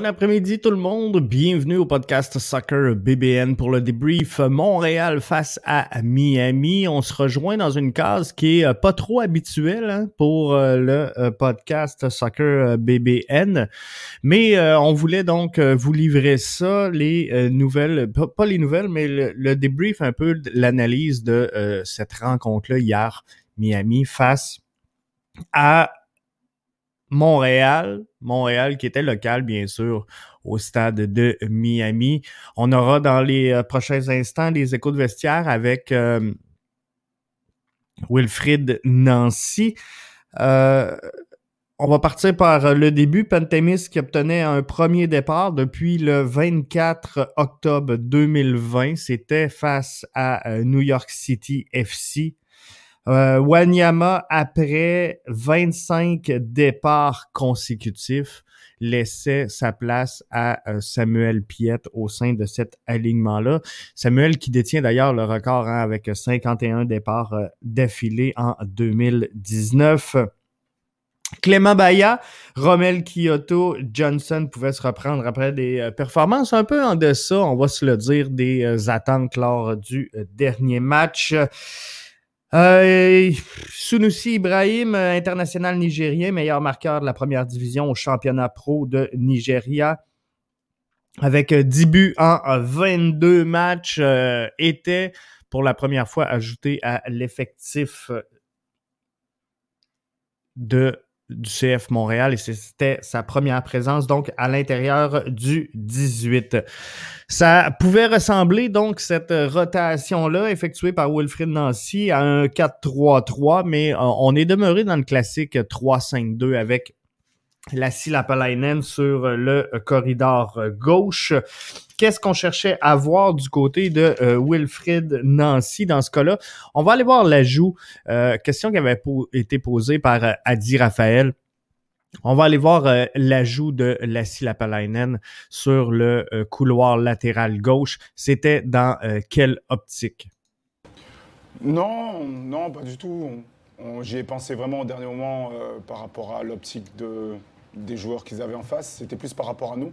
Bon après-midi tout le monde, bienvenue au podcast Soccer BBN pour le débrief Montréal face à Miami. On se rejoint dans une case qui est euh, pas trop habituelle hein, pour euh, le euh, podcast Soccer BBN, mais on voulait donc vous livrer ça, les nouvelles, pas, les nouvelles, mais le, débrief un peu l'analyse de cette rencontre-là hier, Miami face à Montréal, Montréal qui était local bien sûr au stade de Miami. On aura dans les euh, prochains instants les échos de vestiaire avec euh, Nancy. Euh, on va partir par le début. Pantemis qui obtenait un premier départ depuis le 24 octobre 2020. C'était face à New York City FC. Euh, Wanyama, après 25 départs consécutifs, laissait sa place à euh, Samuel Piette au sein de cet alignement-là. Samuel qui détient d'ailleurs le record hein, avec 51 départs euh, d'affilée en 2019. Clément Baya, Romel Kyoto, Johnson pouvaient se reprendre après des performances un peu en deçà, on va se le dire, des attentes lors du dernier match. Euh, Sunusi Ibrahim, euh, international nigérien, meilleur marqueur de la première division au championnat pro de Nigeria. Avec 10 euh, buts en 22 matchs, était pour la première fois ajouté à l'effectif de du CF Montréal et c'était sa première présence donc à l'intérieur du 18. Ça pouvait ressembler donc cette rotation-là effectuée par Wilfrid Nancy à un 4-3-3, mais euh, on est demeuré dans le classique 3-5-2 avec Lassie Lapalainen sur le corridor gauche. Qu'est-ce qu'on cherchait à voir du côté de euh, Wilfrid Nancy dans ce cas-là? On va aller voir l'ajout. Euh, question qui avait été posée par euh, Adi Raphaël. On va aller voir l'ajout de Lassie Lapalainen sur le couloir latéral gauche. C'était dans quelle optique? Non, non, pas du tout. J'y ai pensé vraiment au dernier moment par rapport à l'optique de, des joueurs qu'ils avaient en face. C'était plus par rapport à nous.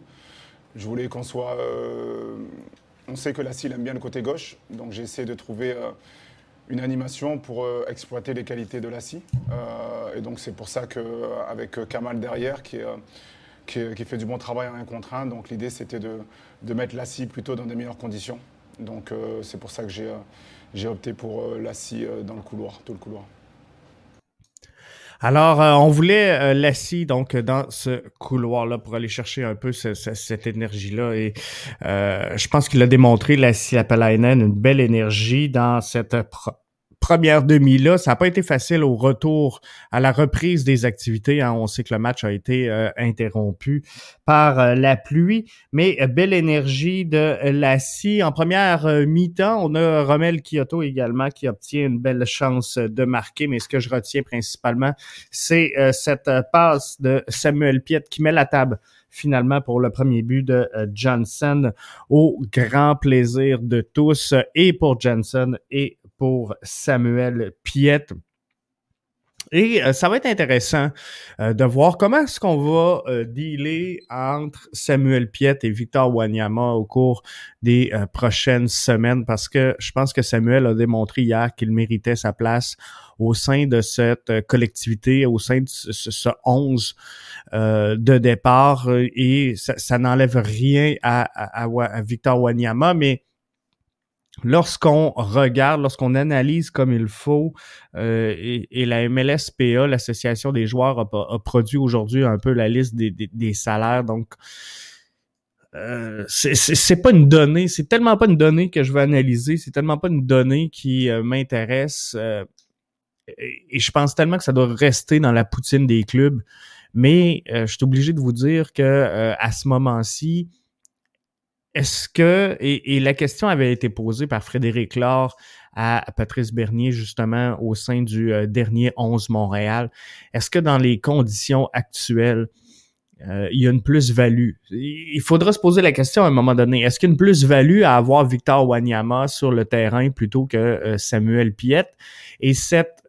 Je voulais qu'on soit. Euh, on sait que la CIL aime bien le côté gauche, donc j'ai essayé de trouver euh, une animation pour euh, exploiter les qualités de la scie. et donc c'est pour ça qu'avec Kamal derrière, qui, fait du bon travail en un contre un, donc l'idée c'était de, de, mettre la scie plutôt dans des meilleures conditions. Donc c'est pour ça que j'ai opté pour la scie dans le couloir, tout le couloir. Alors, euh, on voulait euh, donc dans ce couloir-là pour aller chercher un peu cette énergie-là. Et euh, je pense qu'il a démontré Lassie Appalainen une belle énergie dans cette première demi-là, ça n'a pas été facile au retour à la reprise des activités. Hein. On sait que le match a été euh, interrompu par euh, la pluie, mais euh, belle énergie de la scie. En première mi-temps, on a Romel Kyoto également qui obtient une belle chance de marquer, mais ce que je retiens principalement, c'est cette passe de Samuel Piet qui met la table finalement pour le premier but de Johnson au grand plaisir de tous et pour Johnson et pour Samuel Piette. Et euh, ça va être intéressant euh, de voir comment est-ce qu'on va euh, dealer entre Samuel Piette et Victor Wanyama au cours des prochaines semaines parce que je pense que Samuel a démontré hier qu'il méritait sa place au sein de cette collectivité, au sein de ce, 11 de départ et ça, n'enlève rien à, à Victor Wanyama, mais lorsqu'on regarde, lorsqu'on analyse comme il faut, euh, et, la MLSPA, l'Association des joueurs, a, produit aujourd'hui un peu la liste des, salaires. Donc, euh, c'est pas une donnée, c'est tellement pas une donnée que je veux analyser, c'est tellement pas une donnée qui euh, m'intéresse. Euh, et, je pense tellement que ça doit rester dans la poutine des clubs. Mais je suis obligé de vous dire que à ce moment-ci, est-ce que, et, la question avait été posée par Frédéric Laure à Patrice Bernier, justement, au sein du euh, dernier 11 Montréal, est-ce que dans les conditions actuelles, euh, il y a une plus-value? Il faudra se poser la question à un moment donné. Est-ce qu'il y a une plus-value à avoir Victor Wanyama sur le terrain plutôt que euh, Samuel Piette? Et cette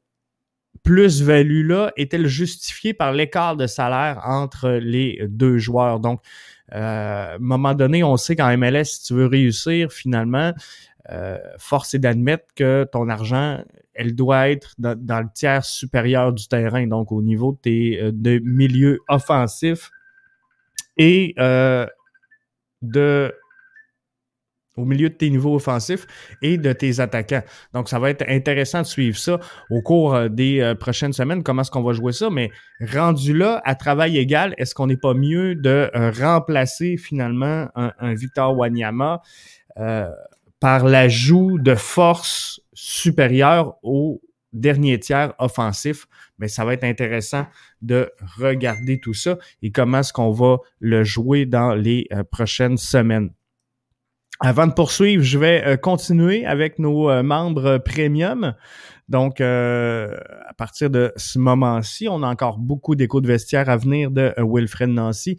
plus-value-là est-elle justifiée par l'écart de salaire entre les deux joueurs? Donc, à un moment donné, on sait qu'en MLS, si tu veux réussir, finalement, force est d'admettre que ton argent, elle doit être dans, le tiers supérieur du terrain, donc au niveau de tes de milieux offensifs et de au milieu de tes niveaux offensifs et de tes attaquants. Donc, ça va être intéressant de suivre ça au cours euh, des euh, prochaines semaines, comment est-ce qu'on va jouer ça. Mais rendu là, à travail égal, est-ce qu'on n'est pas mieux de euh, remplacer finalement un, Victor Wanyama par l'ajout de force supérieure au dernier tiers offensif? Mais ça va être intéressant de regarder tout ça et comment est-ce qu'on va le jouer dans les prochaines semaines. Avant de poursuivre, je vais euh, continuer avec nos euh, membres premium. Donc, euh, à partir de ce moment-ci, on a encore beaucoup d'échos de vestiaire à venir de Wilfred Nancy.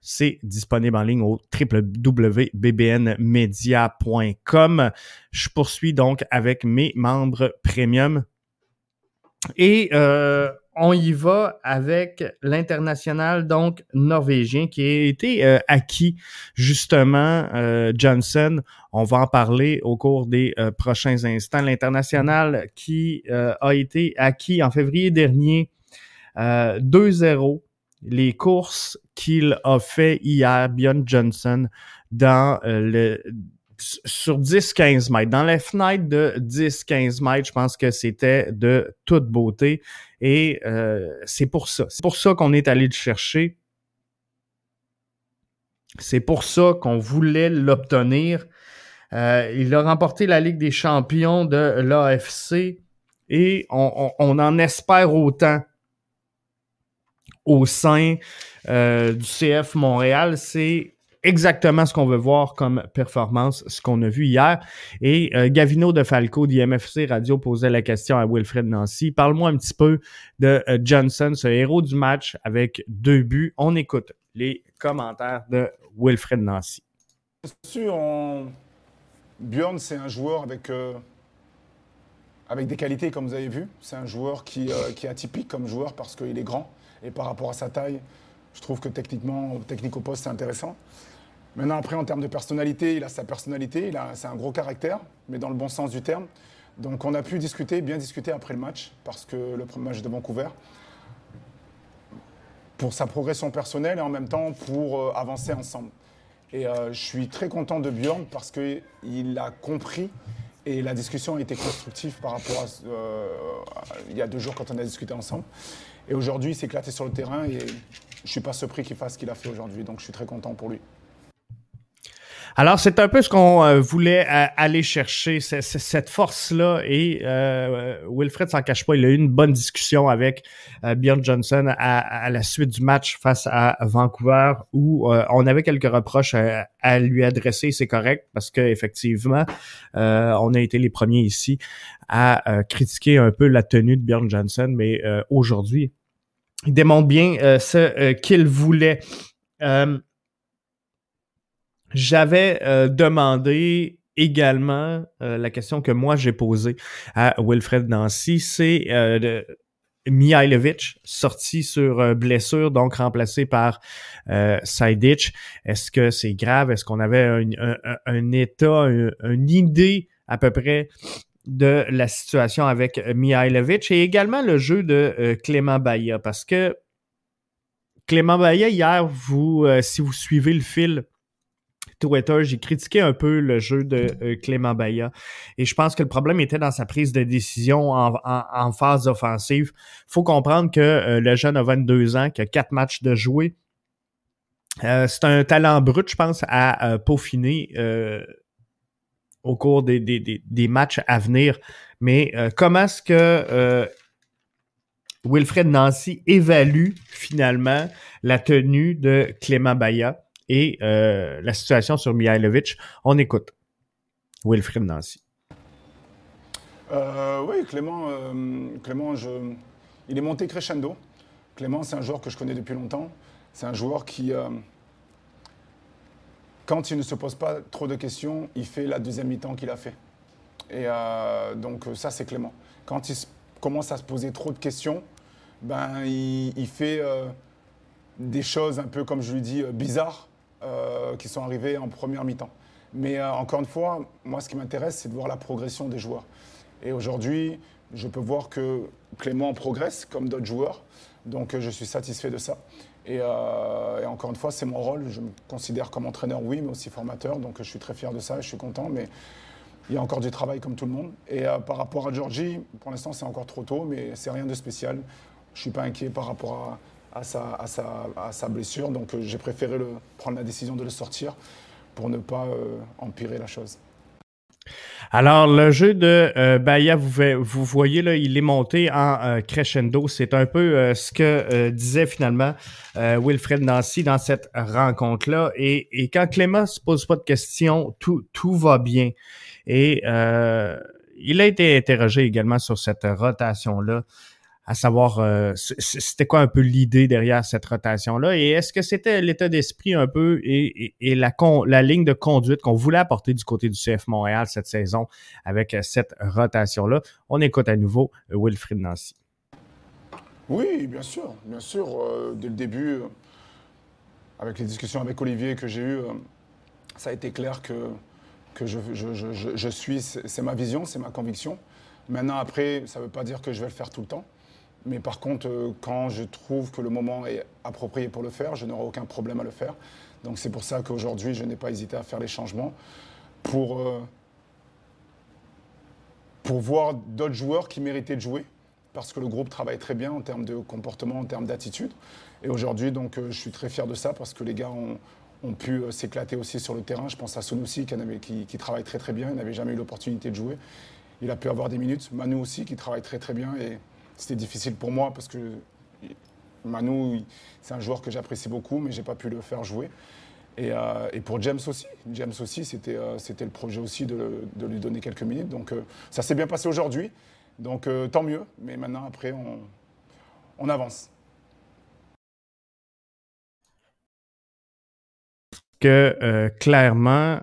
C'est disponible en ligne au www.bbnmedia.com. Je poursuis donc avec mes membres premium. Et euh, on y va avec l'international donc norvégien qui a été euh, acquis justement euh, Johnson. On va en parler au cours des euh, prochains instants. L'international qui a été acquis en février dernier 2-0 les courses qu'il a fait hier Bjorn Johnson dans le sur 10-15 mètres. Dans la fenêtre de 10-15 mètres, je pense que c'était de toute beauté. Et euh, c'est pour ça. C'est pour ça qu'on est allé le chercher. C'est pour ça qu'on voulait l'obtenir. Euh, il a remporté la Ligue des champions de l'AFC et on, en espère autant au sein euh, du CF Montréal. C'est exactement ce qu'on veut voir comme performance, ce qu'on a vu hier. Et euh, Gavino de Falco d'IMFC Radio posait la question à Wilfred Nancy. Parle-moi un petit peu de euh, Johnson, ce héros du match avec deux buts. On écoute les commentaires de Wilfred Nancy. Bien sûr, Björn, c'est un joueur avec, euh, avec des qualités, comme vous avez vu. C'est un joueur qui, qui est atypique comme joueur parce qu'il est grand. Et par rapport à sa taille, je trouve que techniquement, technique au poste, c'est intéressant. Maintenant, après, en termes de personnalité, il a sa personnalité, il a, c'est un gros caractère, mais dans le bon sens du terme. Donc, on a pu discuter, bien discuter après le match, parce que le premier match de Vancouver, pour sa progression personnelle et en même temps pour euh, avancer ensemble. Et euh, je suis très content de Bjorn parce qu'il a compris et la discussion a été constructive par rapport à euh, il y a deux jours quand on a discuté ensemble. Et aujourd'hui, il s'est éclaté sur le terrain et je ne suis pas surpris qu'il fasse ce qu'il a fait aujourd'hui. Donc, je suis très content pour lui. Alors, c'est un peu ce qu'on euh, voulait euh, aller chercher, cette force-là. Et euh, Wilfred s'en cache pas, il a eu une bonne discussion avec Bjorn Johnson à, la suite du match face à Vancouver, où on avait quelques reproches à, lui adresser. C'est correct parce qu'effectivement, on a été les premiers ici à critiquer un peu la tenue de Bjorn Johnson, mais aujourd'hui, il démontre bien ce qu'il voulait j'avais euh, demandé également euh, la question que moi j'ai posée à Wilfred Nancy, c'est euh, Mihailovic, sorti sur blessure, donc remplacé par euh, Est-ce que c'est grave? Est-ce qu'on avait un, état, une idée à peu près de la situation avec Mihailovic? Et également le jeu de Clément Baillat? Parce que Clément Baillat, hier, vous, si vous suivez le fil Twitter, j'ai critiqué un peu le jeu de euh, Clément Baya. Et je pense que le problème était dans sa prise de décision en, phase offensive. faut comprendre que euh, le jeune a 22 ans, qui a quatre matchs de jouer. Euh, c'est un talent brut, je pense, à peaufiner au cours des, des, matchs à venir. Mais comment est-ce que Wilfred Nancy évalue finalement la tenue de Clément Baya? Et euh, la situation sur Mihailovic. On écoute Wilfred Nancy. Euh, oui, Clément, euh, Clément il est monté crescendo. Clément, c'est un joueur que je connais depuis longtemps. C'est un joueur qui, quand il ne se pose pas trop de questions, il fait la deuxième mi-temps qu'il a fait. Et donc ça, c'est Clément. Quand il commence à se poser trop de questions, ben, il fait des choses un peu, comme je lui dis, bizarres qui sont arrivés en première mi-temps. Mais encore une fois, moi, ce qui m'intéresse, c'est de voir la progression des joueurs. Et aujourd'hui, je peux voir que Clément progresse comme d'autres joueurs. Donc je suis satisfait de ça. Et, encore une fois, c'est mon rôle. Je me considère comme entraîneur, oui, mais aussi formateur. Donc je suis très fier de ça et je suis content. Mais il y a encore du travail comme tout le monde. Et euh, par rapport à Georgie, pour l'instant, c'est encore trop tôt, mais c'est rien de spécial. Je ne suis pas inquiet par rapport à, sa, à, sa, blessure. Donc, euh, j'ai préféré le, prendre la décision de le sortir pour ne pas euh, empirer la chose. Alors, le jeu de euh, vous, vous, voyez, là, il est monté en crescendo. C'est un peu ce que disait finalement Wilfred Nancy dans cette rencontre-là. Et, et, quand Clément se pose pas de questions, tout, tout va bien. Et euh, il a été interrogé également sur cette rotation-là, à savoir euh, c'était quoi un peu l'idée derrière cette rotation-là? Et est-ce que c'était l'état d'esprit un peu et, la, la ligne de conduite qu'on voulait apporter du côté du CF Montréal cette saison avec cette rotation-là? On écoute à nouveau Wilfried Nancy. Oui, bien sûr, bien sûr. Euh, dès le début, avec les discussions avec Olivier que j'ai eues, ça a été clair que que je, je, suis, c'est ma vision, c'est ma conviction. Maintenant, après, ça ne veut pas dire que je vais le faire tout le temps. Mais par contre, euh, quand je trouve que le moment est approprié pour le faire, je n'aurai aucun problème à le faire. Donc c'est pour ça qu'aujourd'hui, je n'ai pas hésité à faire les changements pour, euh, pour voir d'autres joueurs qui méritaient de jouer. Parce que le groupe travaille très bien en termes de comportement, en termes d'attitude. Et aujourd'hui, donc, euh, je suis très fier de ça parce que les gars ont, ont pu s'éclater aussi sur le terrain. Je pense à Sonoussi qui, qui, travaille très très bien, il n'avait jamais eu l'opportunité de jouer. Il a pu avoir des minutes. Manu aussi qui travaille très très bien et c'était difficile pour moi parce que Manu, c'est un joueur que j'apprécie beaucoup, mais je n'ai pas pu le faire jouer. Euh, et, pour James aussi. James aussi, c'était euh, le projet aussi de, lui donner quelques minutes. Donc ça s'est bien passé aujourd'hui. Donc tant mieux. Mais maintenant, après, on, avance. que euh, clairement,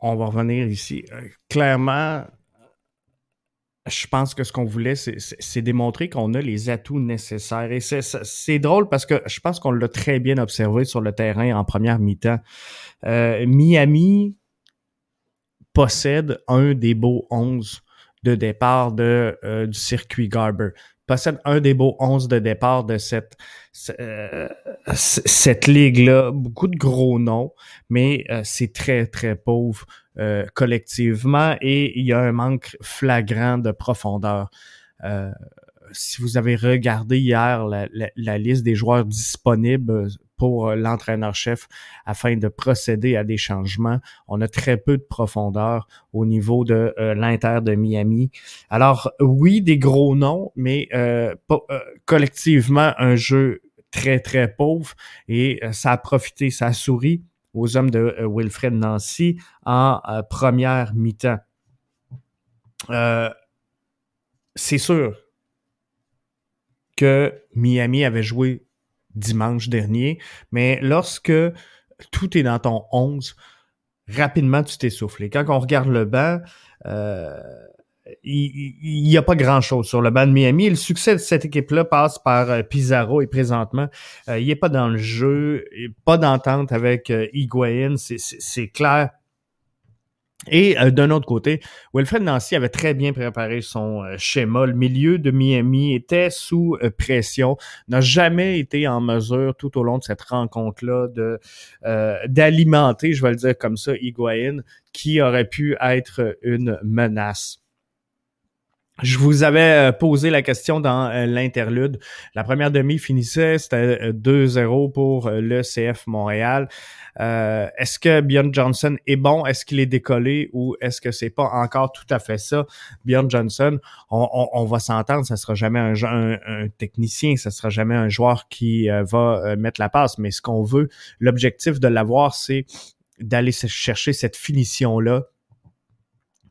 on va revenir ici, euh, clairement, je pense que ce qu'on voulait, c'est démontrer qu'on a les atouts nécessaires. Et c'est drôle parce que je pense qu'on l'a très bien observé sur le terrain en première mi-temps. Euh, Miami possède un des beaux 11 de départ de, du circuit Garber possède un des beaux 11 de départ de cette, euh, cette ligue-là. Beaucoup de gros noms, mais euh, c'est très, très pauvre euh, collectivement et il y a un manque flagrant de profondeur. si vous avez regardé hier la, liste des joueurs disponibles pour euh, l'entraîneur-chef afin de procéder à des changements. On a très peu de profondeur au niveau de euh, l'Inter de Miami. Alors oui, des gros noms, mais euh, collectivement un jeu très très pauvre et ça a profité, ça a souri aux hommes de Wilfred Nancy en première mi-temps. c'est sûr que Miami avait joué dimanche dernier. Mais lorsque tout est dans ton 11, rapidement, tu t'essouffles. Quand on regarde le banc, euh, il n'y a pas grand-chose sur le banc de Miami. le succès de cette équipe-là passe par euh, Pizarro et présentement, euh, il n'est pas dans le jeu, pas d'entente avec euh, c'est clair. Et euh, d'un autre côté, Wilfred Nancy avait très bien préparé son schéma. Le milieu de Miami était sous pression, n'a jamais été en mesure tout au long de cette rencontre-là de d'alimenter, je vais le dire comme ça, Higuain, qui aurait pu être une menace. Je vous avais posé la question dans l'interlude. La première demi finissait, c'était 2-0 pour le CF Montréal. Euh, est-ce que Bjorn Johnson est bon? Est-ce qu'il est décollé ou est-ce que c'est pas encore tout à fait ça? Bjorn Johnson, on, va s'entendre, ça sera jamais un, un, technicien, ça sera jamais un joueur qui euh, va euh, mettre la passe, mais ce qu'on veut, l'objectif de l'avoir, c'est d'aller chercher cette finition-là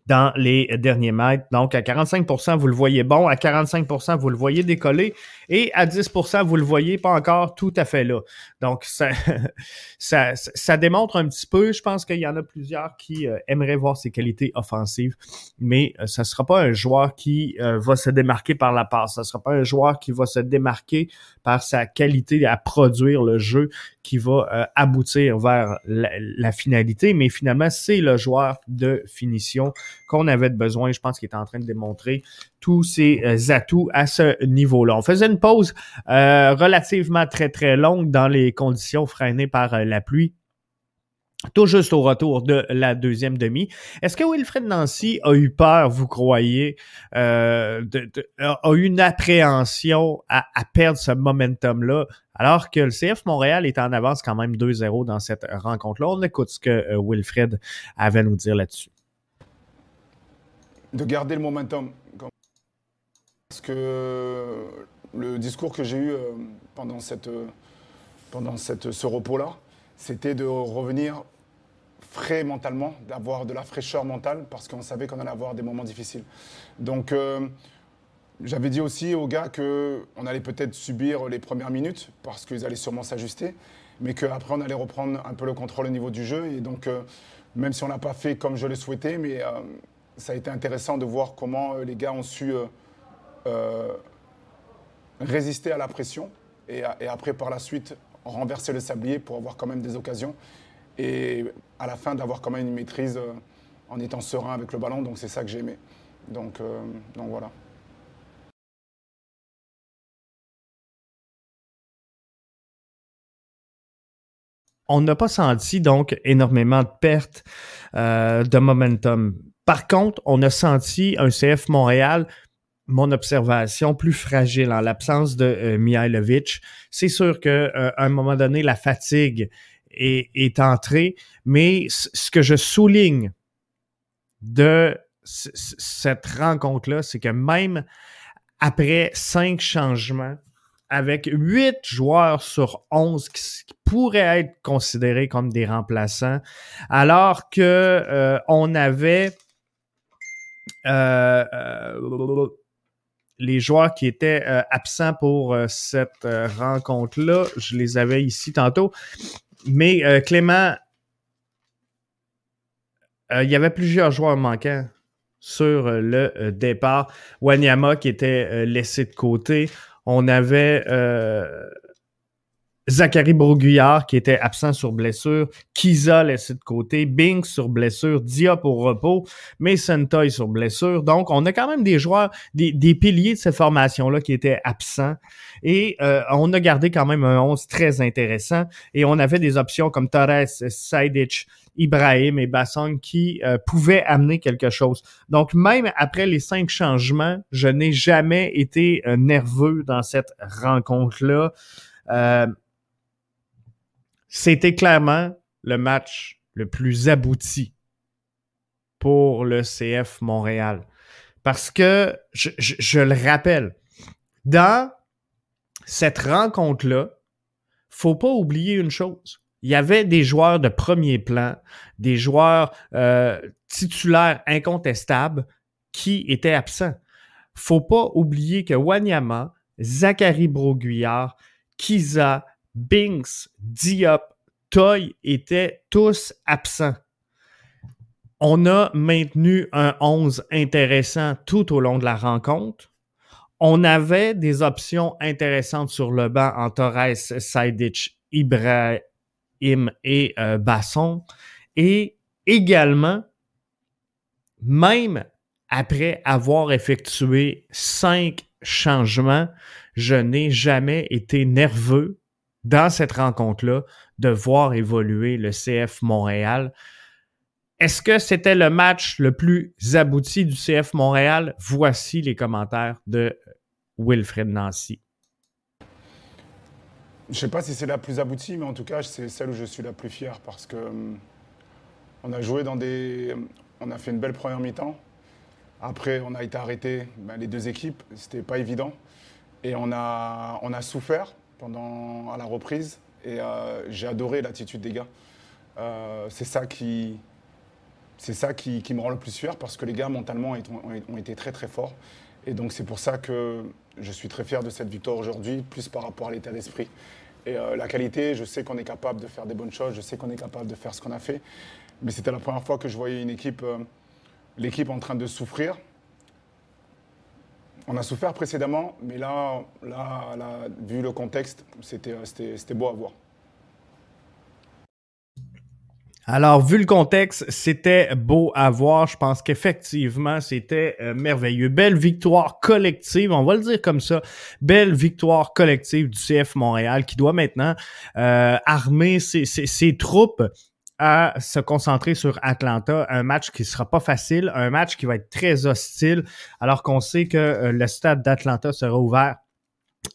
dans les derniers mètres. Donc, à 45% vous le voyez bon, à 45% vous le voyez décoller, et à 10% vous le voyez pas encore tout à fait là. Donc, ça, ça, démontre un petit peu, je pense qu'il y en a plusieurs qui euh, aimeraient voir ses qualités offensives, mais euh, ça sera pas un joueur qui euh, va se démarquer par la passe, ça sera pas un joueur qui va se démarquer par sa qualité à produire le jeu qui va aboutir vers la, finalité, mais finalement, c'est le joueur de finition qu'on avait besoin. Je pense qu'il est en train de démontrer tous ses atouts à ce niveau-là. On faisait une pause relativement très, très longue dans les conditions freinées par la pluie tout juste au retour de la deuxième demi. Est-ce que Wilfred Nancy a eu peur, vous croyez, euh, a eu une appréhension à, perdre ce momentum-là, alors que le CF Montréal est en avance quand même 2-0 dans cette rencontre-là? On écoute ce que euh, Wilfred avait à nous dire là-dessus. De garder le momentum. Parce que le discours que j'ai eu euh, pendant, cette, pendant cette, ce repos-là, c'était de revenir frais mentalement, d'avoir de la fraîcheur mentale, parce qu'on savait qu'on allait avoir des moments difficiles. Donc, euh, j'avais dit aussi aux gars qu'on allait peut-être subir les premières minutes, parce qu'ils allaient sûrement s'ajuster, mais qu'après, on allait reprendre un peu le contrôle au niveau du jeu. Et donc, euh, même si on n'a pas fait comme je le souhaitais, mais euh, ça a été intéressant de voir comment les gars ont su résister à la pression. Et, après, par la suite, renverser le sablier pour avoir quand même des occasions. Et à la fin, d'avoir quand même une maîtrise euh, en étant serein avec le ballon. Donc c'est ça que j'ai aimé. Donc, euh, donc voilà. On n'a pas senti donc énormément de pertes euh, de momentum. Par contre, on a senti un CF Montréal mon observation, plus fragile en l'absence de euh. C'est sûr qu'à euh, un moment donné, la fatigue est, est, entrée, mais ce que je souligne de cette rencontre-là, c'est que même après cinq changements, avec huit joueurs sur onze qui, pourraient être considérés comme des remplaçants, alors que euh, on avait euh, euh, les joueurs qui étaient euh, absents pour euh, cette euh, rencontre-là, je les avais ici tantôt. Mais Clément, il y avait plusieurs joueurs manquants sur le départ. Wanyama qui était laissé de côté. On avait Zachary Broguillard qui était absent sur blessure, Kiza laissé de côté, Bing sur blessure, Diop au repos, Mason Toy sur blessure. Donc, on a quand même des joueurs, des, piliers de cette formation-là qui étaient absents. Et euh, on a gardé quand même un 11 très intéressant. Et on avait des options comme Torres, Saidic, Ibrahim et Bassong qui euh, pouvaient amener quelque chose. Donc, même après les cinq changements, je n'ai jamais été euh, nerveux dans cette rencontre-là. C'était clairement le match le plus abouti pour le CF Montréal. Parce que, je, le rappelle, dans cette rencontre-là, faut pas oublier une chose. Il y avait des joueurs de premier plan, des joueurs euh, titulaires incontestables qui étaient absents. Faut pas oublier que Wanyama, Zachary Broguillard, Kiza, Binks, Diop, Toy étaient tous absents. On a maintenu un 11 intéressant tout au long de la rencontre. On avait des options intéressantes sur le banc en Torres, Saidic, Ibrahim et euh, Basson. Et également, même après avoir effectué cinq changements, je n'ai jamais été nerveux dans cette rencontre-là de voir évoluer le CF Montréal. Est-ce que c'était le match le plus abouti du CF Montréal? Voici les commentaires de Wilfred Nancy. Je ne sais pas si c'est la plus aboutie, mais en tout cas, c'est celle où je suis la plus fier parce que hum, on a joué dans des. On a fait une belle première mi-temps. Après, on a été arrêté, ben, les deux équipes. C'était pas évident. Et on a, on a souffert pendant, à la reprise. Et euh, j'ai adoré l'attitude des gars. Euh, c'est ça qui, c'est ça qui, me rend le plus fier parce que les gars mentalement ont, été très très forts. Et donc c'est pour ça que je suis très fier de cette victoire aujourd'hui, plus par rapport à l'état d'esprit. Et euh, la qualité, je sais qu'on est capable de faire des bonnes choses, je sais qu'on est capable de faire ce qu'on a fait. Mais c'était la première fois que je voyais une équipe, l'équipe en train de souffrir, on a souffert précédemment, mais là, là, vu le contexte, c'était beau à voir. Alors, vu le contexte, c'était beau à voir. Je pense qu'effectivement, c'était euh, merveilleux. Belle victoire collective, on va le dire comme ça. Belle victoire collective du CF Montréal qui doit maintenant euh, armer ses, ses, troupes à se concentrer sur Atlanta, un match qui sera pas facile, un match qui va être très hostile, alors qu'on sait que euh, le stade d'Atlanta sera ouvert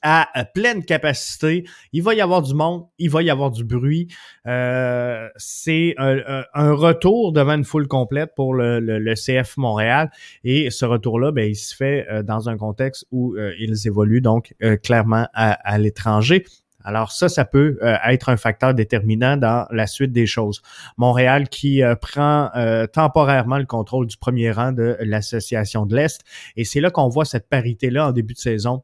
à pleine capacité. Il va y avoir du monde, il va y avoir du bruit. Euh, c'est un, retour devant une foule complète pour le, CF Montréal. Et ce retour-là, ben, il se fait euh, dans un contexte où euh, ils évoluent donc clairement à, l'étranger. Alors ça, ça peut être un facteur déterminant dans la suite des choses. Montréal qui prend temporairement le contrôle du premier rang de l'association de l'Est. Et c'est là qu'on voit cette parité-là en début de saison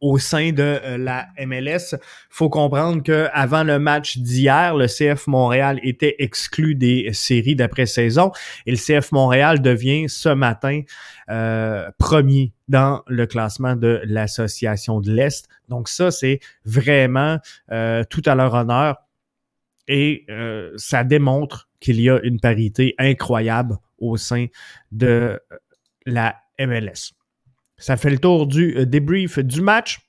au sein de euh, la MLS. faut comprendre que avant le match d'hier, le CF Montréal était exclu des séries d'après-saison et le CF Montréal devient ce matin euh, premier dans le classement de l'association de l'Est. Donc ça, c'est vraiment euh, tout à leur honneur et ça démontre qu'il y a une parité incroyable au sein de la MLS. Ça fait le tour du euh, débrief du match.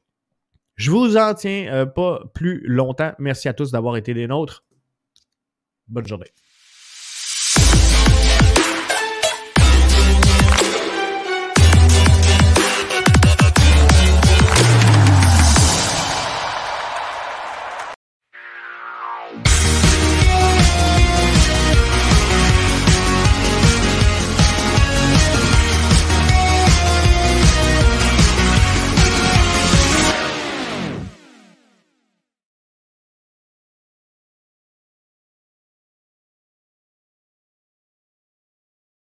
Je vous en tiens euh, pas plus longtemps. Merci à tous d'avoir été des nôtres. Bonne journée.